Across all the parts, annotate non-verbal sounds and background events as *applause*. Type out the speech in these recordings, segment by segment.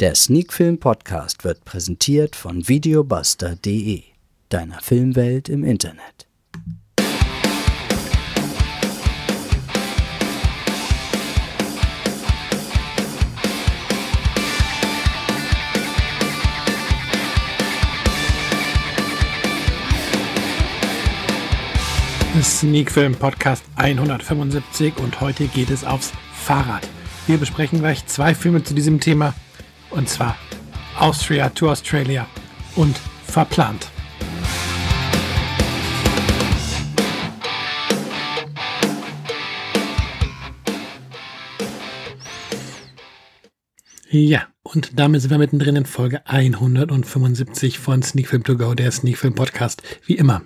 Der Sneakfilm Podcast wird präsentiert von videobuster.de, deiner Filmwelt im Internet. Sneakfilm Podcast 175 und heute geht es aufs Fahrrad. Wir besprechen gleich zwei Filme zu diesem Thema und zwar Austria to Australia und Verplant. Ja, und damit sind wir mittendrin in Folge 175 von Sneakfilm to go, der Sneakfilm Podcast. Wie immer,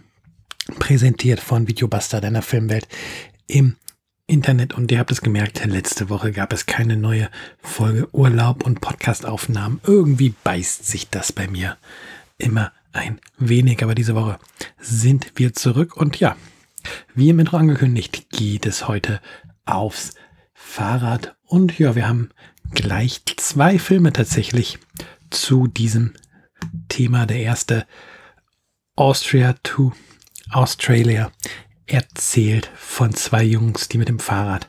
präsentiert von Videobuster deiner Filmwelt im Internet. Und ihr habt es gemerkt, letzte Woche gab es keine neue Folge Urlaub und Podcastaufnahmen. Irgendwie beißt sich das bei mir immer ein wenig. Aber diese Woche sind wir zurück. Und ja, wie im Intro angekündigt, geht es heute aufs Fahrrad. Und ja, wir haben gleich zwei Filme tatsächlich zu diesem Thema. Der erste Austria 2 Australia erzählt von zwei Jungs, die mit dem Fahrrad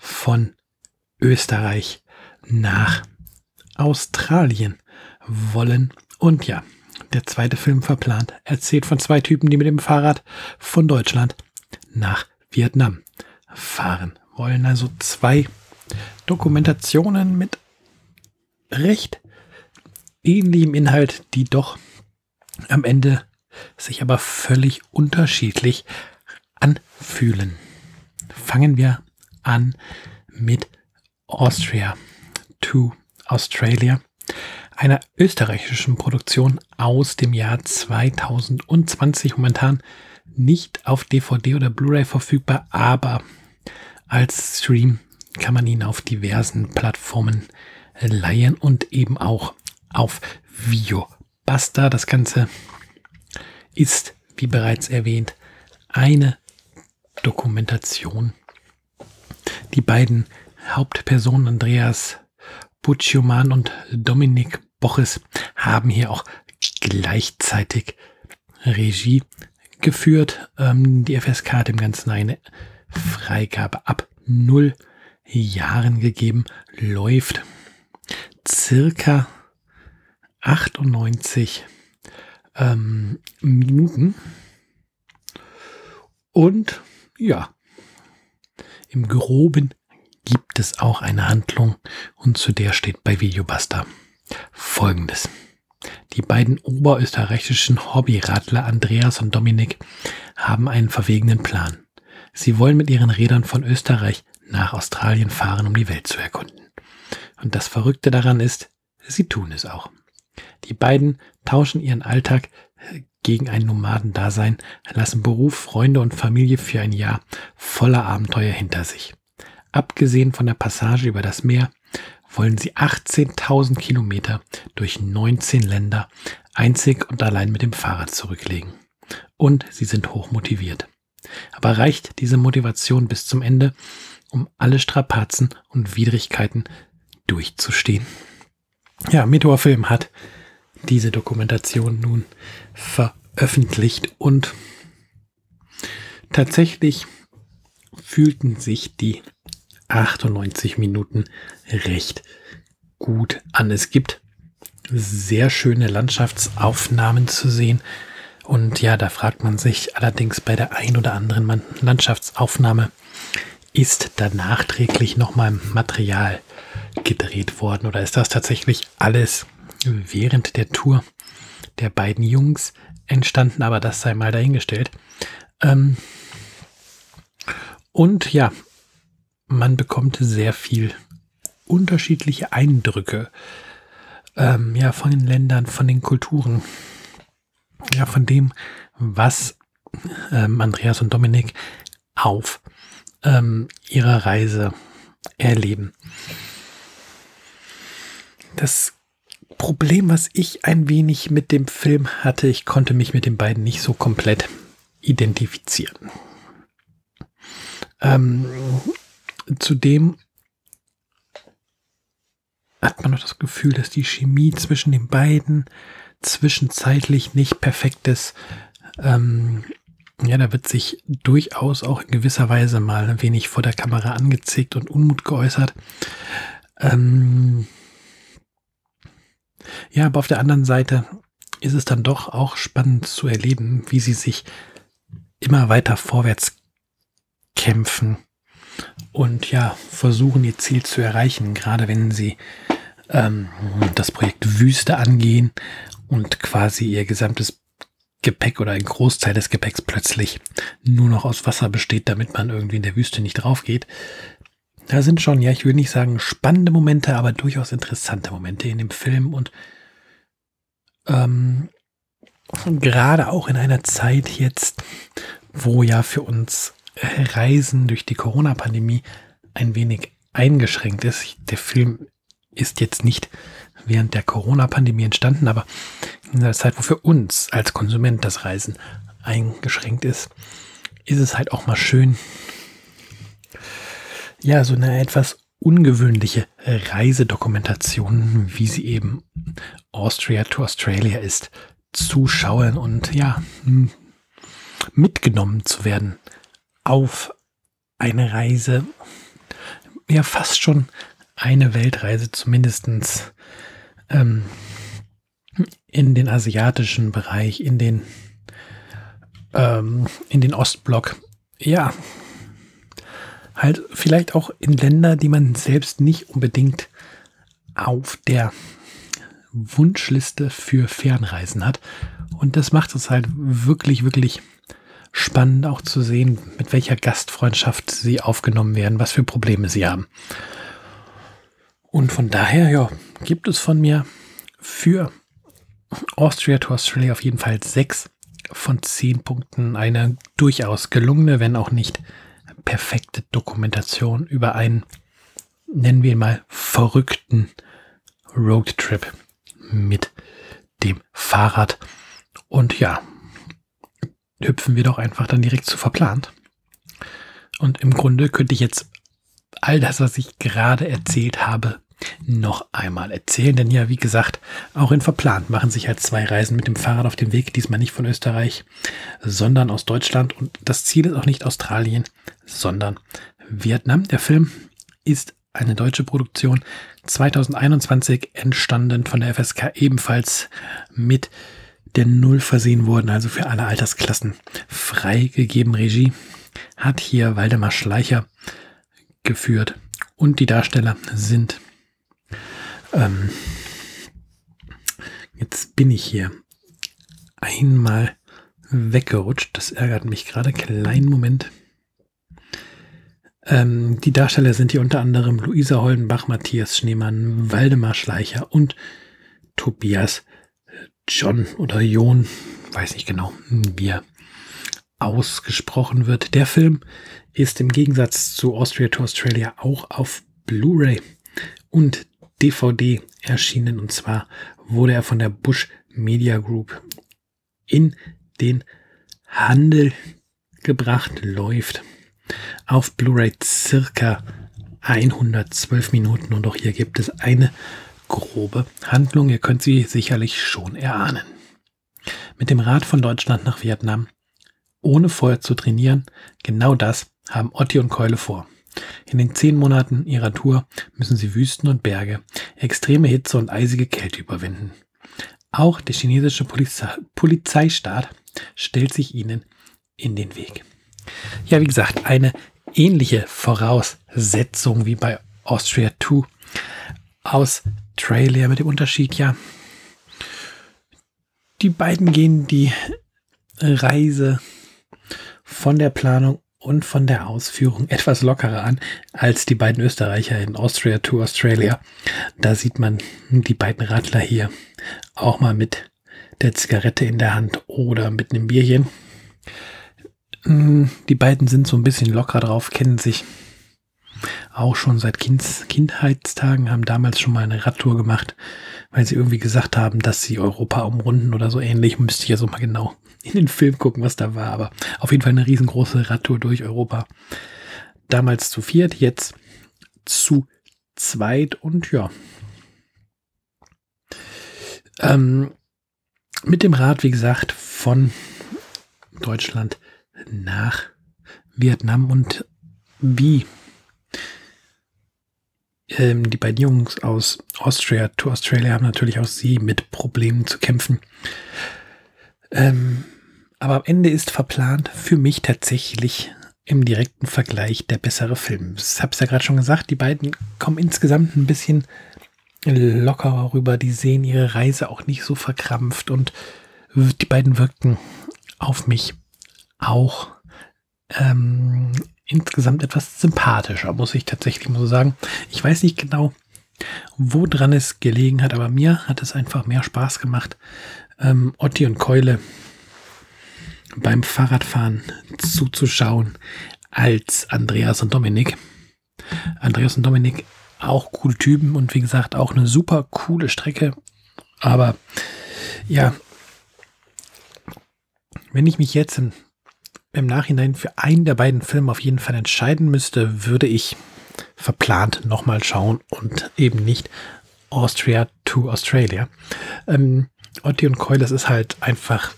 von Österreich nach Australien wollen. Und ja, der zweite Film verplant erzählt von zwei Typen, die mit dem Fahrrad von Deutschland nach Vietnam fahren wollen. Also zwei Dokumentationen mit recht ähnlichem Inhalt, die doch am Ende sich aber völlig unterschiedlich anfühlen. Fangen wir an mit Austria to Australia, einer österreichischen Produktion aus dem Jahr 2020, momentan nicht auf DVD oder Blu-ray verfügbar, aber als Stream kann man ihn auf diversen Plattformen leihen und eben auch auf Video. Basta, das Ganze ist, wie bereits erwähnt, eine Dokumentation. Die beiden Hauptpersonen Andreas Bucciuman und Dominik Boches haben hier auch gleichzeitig Regie geführt. Ähm, die FSK hat dem Ganzen eine Freigabe ab null Jahren gegeben. Läuft circa 98 ähm, Minuten. Und ja, im groben gibt es auch eine Handlung und zu der steht bei Videobuster folgendes. Die beiden oberösterreichischen Hobbyradler Andreas und Dominik haben einen verwegenen Plan. Sie wollen mit ihren Rädern von Österreich nach Australien fahren, um die Welt zu erkunden. Und das Verrückte daran ist, sie tun es auch. Die beiden tauschen ihren Alltag gegen ein Nomadendasein, lassen Beruf, Freunde und Familie für ein Jahr voller Abenteuer hinter sich. Abgesehen von der Passage über das Meer wollen sie 18.000 Kilometer durch 19 Länder einzig und allein mit dem Fahrrad zurücklegen. Und sie sind hoch motiviert. Aber reicht diese Motivation bis zum Ende, um alle Strapazen und Widrigkeiten durchzustehen? Ja, Meteor Film hat diese Dokumentation nun veröffentlicht und tatsächlich fühlten sich die 98 Minuten recht gut an. Es gibt sehr schöne Landschaftsaufnahmen zu sehen. Und ja, da fragt man sich allerdings bei der ein oder anderen Landschaftsaufnahme, ist da nachträglich nochmal Material gedreht worden oder ist das tatsächlich alles während der Tour der beiden Jungs entstanden, aber das sei mal dahingestellt. Ähm und ja, man bekommt sehr viel unterschiedliche Eindrücke ähm, ja, von den Ländern, von den Kulturen, ja, von dem, was ähm, Andreas und Dominik auf ähm, ihrer Reise erleben. Das Problem, was ich ein wenig mit dem Film hatte, ich konnte mich mit den beiden nicht so komplett identifizieren. Ähm, zudem hat man noch das Gefühl, dass die Chemie zwischen den beiden zwischenzeitlich nicht perfekt ist. Ähm, ja, da wird sich durchaus auch in gewisser Weise mal ein wenig vor der Kamera angezickt und Unmut geäußert. Ähm ja, aber auf der anderen Seite ist es dann doch auch spannend zu erleben, wie sie sich immer weiter vorwärts kämpfen und ja, versuchen ihr Ziel zu erreichen, gerade wenn sie ähm, das Projekt Wüste angehen und quasi ihr gesamtes Gepäck oder ein Großteil des Gepäcks plötzlich nur noch aus Wasser besteht, damit man irgendwie in der Wüste nicht drauf geht. Da sind schon, ja, ich will nicht sagen spannende Momente, aber durchaus interessante Momente in dem Film und ähm, gerade auch in einer Zeit jetzt, wo ja für uns Reisen durch die Corona-Pandemie ein wenig eingeschränkt ist. Der Film ist jetzt nicht während der Corona-Pandemie entstanden, aber in der Zeit, wo für uns als Konsument das Reisen eingeschränkt ist, ist es halt auch mal schön, ja, so eine etwas ungewöhnliche Reisedokumentation, wie sie eben Austria to Australia ist, zuschauen und ja, mitgenommen zu werden auf eine Reise, ja fast schon eine Weltreise zumindestens ähm, in den asiatischen Bereich, in den, ähm, in den Ostblock. Ja, halt vielleicht auch in Länder, die man selbst nicht unbedingt auf der Wunschliste für Fernreisen hat. Und das macht es halt wirklich, wirklich spannend auch zu sehen, mit welcher Gastfreundschaft sie aufgenommen werden, was für Probleme sie haben. Und von daher, ja, gibt es von mir für Austria to Australia auf jeden Fall sechs von zehn Punkten eine durchaus gelungene, wenn auch nicht perfekte Dokumentation über einen, nennen wir ihn mal, verrückten Roadtrip mit dem Fahrrad. Und ja, hüpfen wir doch einfach dann direkt zu verplant. Und im Grunde könnte ich jetzt all das, was ich gerade erzählt habe, noch einmal erzählen. Denn ja, wie gesagt, auch in Verplant machen sich halt zwei Reisen mit dem Fahrrad auf den Weg. Diesmal nicht von Österreich, sondern aus Deutschland. Und das Ziel ist auch nicht Australien, sondern Vietnam. Der Film ist eine deutsche Produktion, 2021 entstanden von der FSK ebenfalls mit der Null versehen worden, also für alle Altersklassen freigegeben. Regie hat hier Waldemar Schleicher geführt und die Darsteller sind ähm, jetzt bin ich hier einmal weggerutscht. Das ärgert mich gerade. Kleinen Moment. Ähm, die Darsteller sind hier unter anderem Luisa Holdenbach, Matthias Schneemann, Waldemar Schleicher und Tobias John oder John, weiß nicht genau, wie er ausgesprochen wird. Der Film ist im Gegensatz zu Austria to Australia auch auf Blu-ray und DVD erschienen. Und zwar wurde er von der Bush Media Group in den Handel gebracht, läuft auf Blu-ray circa 112 Minuten und auch hier gibt es eine grobe Handlung. Ihr könnt sie sicherlich schon erahnen. Mit dem Rad von Deutschland nach Vietnam, ohne vorher zu trainieren, genau das haben Otti und Keule vor. In den zehn Monaten ihrer Tour müssen sie Wüsten und Berge, extreme Hitze und eisige Kälte überwinden. Auch der chinesische Polizei Polizeistaat stellt sich ihnen in den Weg. Ja, wie gesagt, eine ähnliche Voraussetzung wie bei Austria 2 Australia mit dem Unterschied, ja, die beiden gehen die Reise von der Planung und von der Ausführung *laughs* etwas lockerer an als die beiden Österreicher in Austria to Australia. Da sieht man die beiden Radler hier auch mal mit der Zigarette in der Hand oder mit einem Bierchen. Mm, die beiden sind so ein bisschen locker drauf, kennen sich auch schon seit kind Kindheitstagen, haben damals schon mal eine Radtour gemacht, weil sie irgendwie gesagt haben, dass sie Europa umrunden oder so ähnlich. Müsste ich ja so mal genau in den Film gucken, was da war. Aber auf jeden Fall eine riesengroße Radtour durch Europa. Damals zu viert, jetzt zu zweit und ja, Ähm, mit dem Rad, wie gesagt, von Deutschland nach Vietnam und wie ähm, die beiden Jungs aus Austria to Australia haben natürlich auch sie mit Problemen zu kämpfen. Ähm, aber am Ende ist verplant für mich tatsächlich im direkten Vergleich der bessere Film. Ich habe es ja gerade schon gesagt, die beiden kommen insgesamt ein bisschen lockerer rüber. Die sehen ihre Reise auch nicht so verkrampft und die beiden wirkten auf mich auch ähm, insgesamt etwas sympathischer, muss ich tatsächlich mal so sagen. Ich weiß nicht genau, woran es gelegen hat, aber mir hat es einfach mehr Spaß gemacht, ähm, Otti und Keule beim Fahrradfahren zuzuschauen als Andreas und Dominik. Andreas und Dominik auch coole Typen und wie gesagt auch eine super coole Strecke. Aber ja, wenn ich mich jetzt im, im Nachhinein für einen der beiden Filme auf jeden Fall entscheiden müsste, würde ich verplant nochmal schauen und eben nicht Austria to Australia. Ähm, Otti und Coy, das ist halt einfach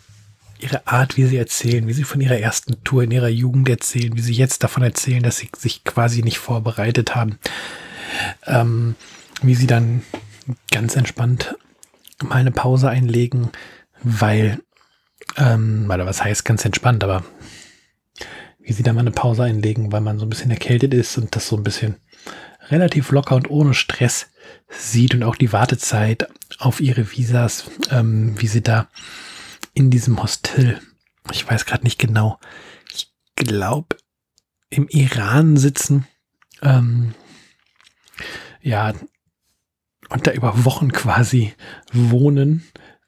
ihre Art, wie sie erzählen, wie sie von ihrer ersten Tour in ihrer Jugend erzählen, wie sie jetzt davon erzählen, dass sie sich quasi nicht vorbereitet haben, ähm, wie sie dann ganz entspannt mal eine Pause einlegen, weil, ähm, oder was heißt ganz entspannt, aber wie sie dann mal eine Pause einlegen, weil man so ein bisschen erkältet ist und das so ein bisschen relativ locker und ohne Stress sieht und auch die Wartezeit auf ihre Visas, ähm, wie sie da in diesem Hostel, ich weiß gerade nicht genau, ich glaube im Iran sitzen, ähm, ja, und da über Wochen quasi wohnen.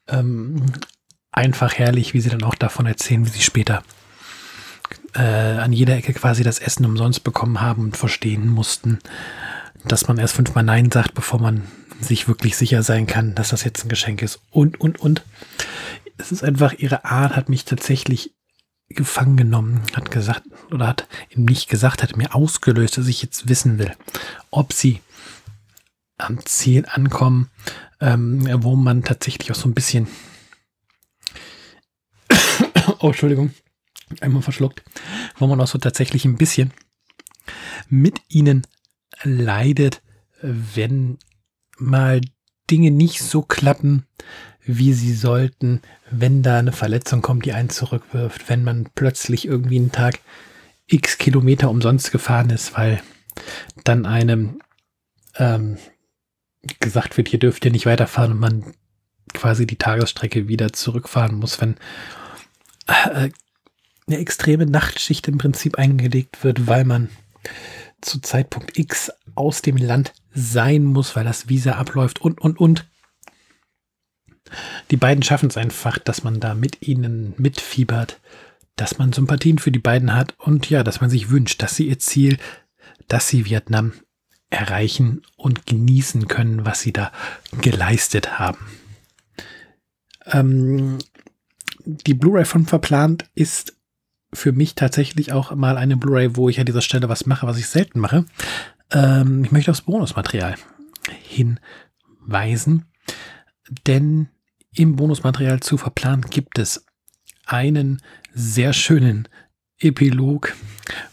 Ähm, einfach herrlich, wie sie dann auch davon erzählen, wie sie später äh, an jeder Ecke quasi das Essen umsonst bekommen haben und verstehen mussten, dass man erst fünfmal Nein sagt, bevor man sich wirklich sicher sein kann, dass das jetzt ein Geschenk ist. Und, und, und. Es ist einfach, ihre Art hat mich tatsächlich gefangen genommen, hat gesagt, oder hat ihm nicht gesagt, hat mir ausgelöst, dass ich jetzt wissen will, ob sie am Ziel ankommen, ähm, wo man tatsächlich auch so ein bisschen, *coughs* oh, Entschuldigung, einmal verschluckt, wo man auch so tatsächlich ein bisschen mit ihnen leidet, wenn mal Dinge nicht so klappen, wie sie sollten, wenn da eine Verletzung kommt, die einen zurückwirft, wenn man plötzlich irgendwie einen Tag x Kilometer umsonst gefahren ist, weil dann einem ähm, gesagt wird, hier dürft ihr nicht weiterfahren und man quasi die Tagesstrecke wieder zurückfahren muss, wenn äh, eine extreme Nachtschicht im Prinzip eingelegt wird, weil man zu Zeitpunkt X aus dem Land sein muss, weil das Visa abläuft und, und, und. Die beiden schaffen es einfach, dass man da mit ihnen mitfiebert, dass man Sympathien für die beiden hat und ja, dass man sich wünscht, dass sie ihr Ziel, dass sie Vietnam erreichen und genießen können, was sie da geleistet haben. Ähm, die Blu-ray von verplant ist für mich tatsächlich auch mal eine Blu-ray, wo ich an dieser Stelle was mache, was ich selten mache. Ähm, ich möchte aufs Bonusmaterial hinweisen, denn im Bonusmaterial zu verplant gibt es einen sehr schönen Epilog,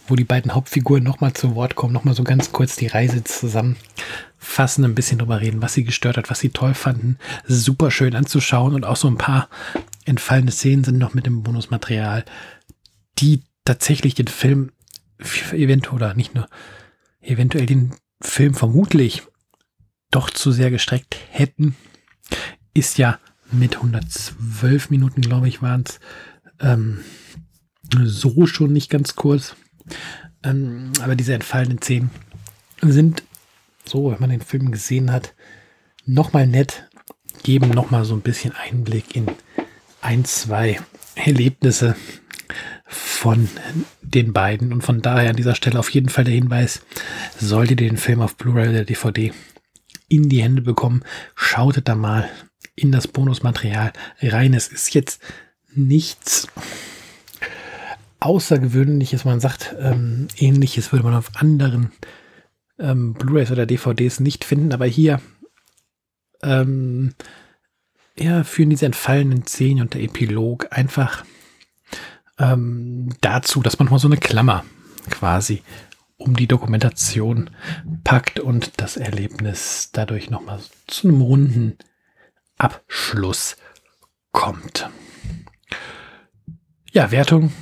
wo die beiden Hauptfiguren nochmal zu Wort kommen, nochmal so ganz kurz die Reise zusammenfassen, ein bisschen drüber reden, was sie gestört hat, was sie toll fanden. Super schön anzuschauen und auch so ein paar entfallene Szenen sind noch mit dem Bonusmaterial die tatsächlich den Film eventuell oder nicht nur eventuell den Film vermutlich doch zu sehr gestreckt hätten, ist ja mit 112 Minuten, glaube ich, waren es ähm, so schon nicht ganz kurz. Ähm, aber diese entfallenen Szenen sind so, wenn man den Film gesehen hat, nochmal nett, geben nochmal so ein bisschen Einblick in ein, zwei Erlebnisse von den beiden. Und von daher an dieser Stelle auf jeden Fall der Hinweis, solltet ihr den Film auf Blu-ray oder DVD in die Hände bekommen, schautet da mal in das Bonusmaterial rein. Es ist jetzt nichts Außergewöhnliches. Man sagt, ähm, ähnliches würde man auf anderen ähm, Blu-rays oder DVDs nicht finden, aber hier ähm, ja, führen diese entfallenen Szenen und der Epilog einfach ähm, dazu, dass man mal so eine Klammer quasi um die Dokumentation packt und das Erlebnis dadurch nochmal zu einem runden Abschluss kommt. Ja, Wertung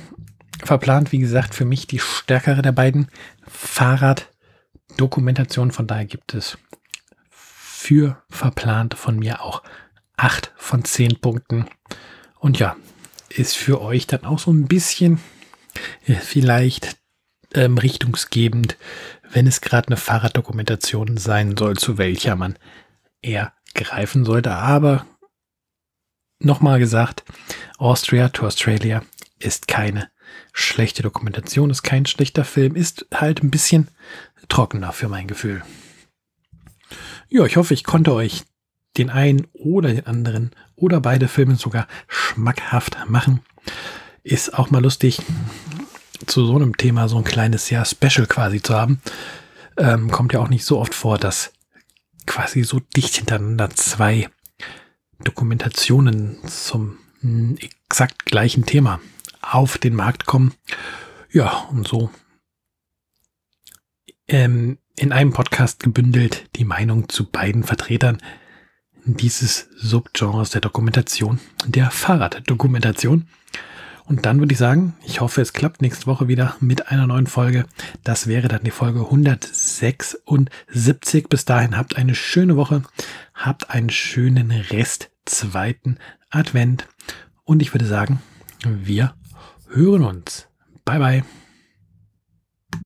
verplant, wie gesagt, für mich die stärkere der beiden Fahrraddokumentationen. Von daher gibt es für verplant von mir auch 8 von 10 Punkten. Und ja, ist für euch dann auch so ein bisschen vielleicht ähm, richtungsgebend, wenn es gerade eine Fahrraddokumentation sein soll, zu welcher man eher greifen sollte. Aber nochmal gesagt, Austria to Australia ist keine schlechte Dokumentation, ist kein schlechter Film, ist halt ein bisschen trockener für mein Gefühl. Ja, ich hoffe, ich konnte euch den einen oder den anderen oder beide Filme sogar schmackhaft machen. Ist auch mal lustig, zu so einem Thema so ein kleines ja Special quasi zu haben. Ähm, kommt ja auch nicht so oft vor, dass quasi so dicht hintereinander zwei Dokumentationen zum hm, exakt gleichen Thema auf den Markt kommen. Ja, und so ähm, in einem Podcast gebündelt die Meinung zu beiden Vertretern dieses Subgenres der Dokumentation, der Fahrraddokumentation. Und dann würde ich sagen, ich hoffe, es klappt nächste Woche wieder mit einer neuen Folge. Das wäre dann die Folge 176. Bis dahin habt eine schöne Woche, habt einen schönen Rest zweiten Advent. Und ich würde sagen, wir hören uns. Bye bye.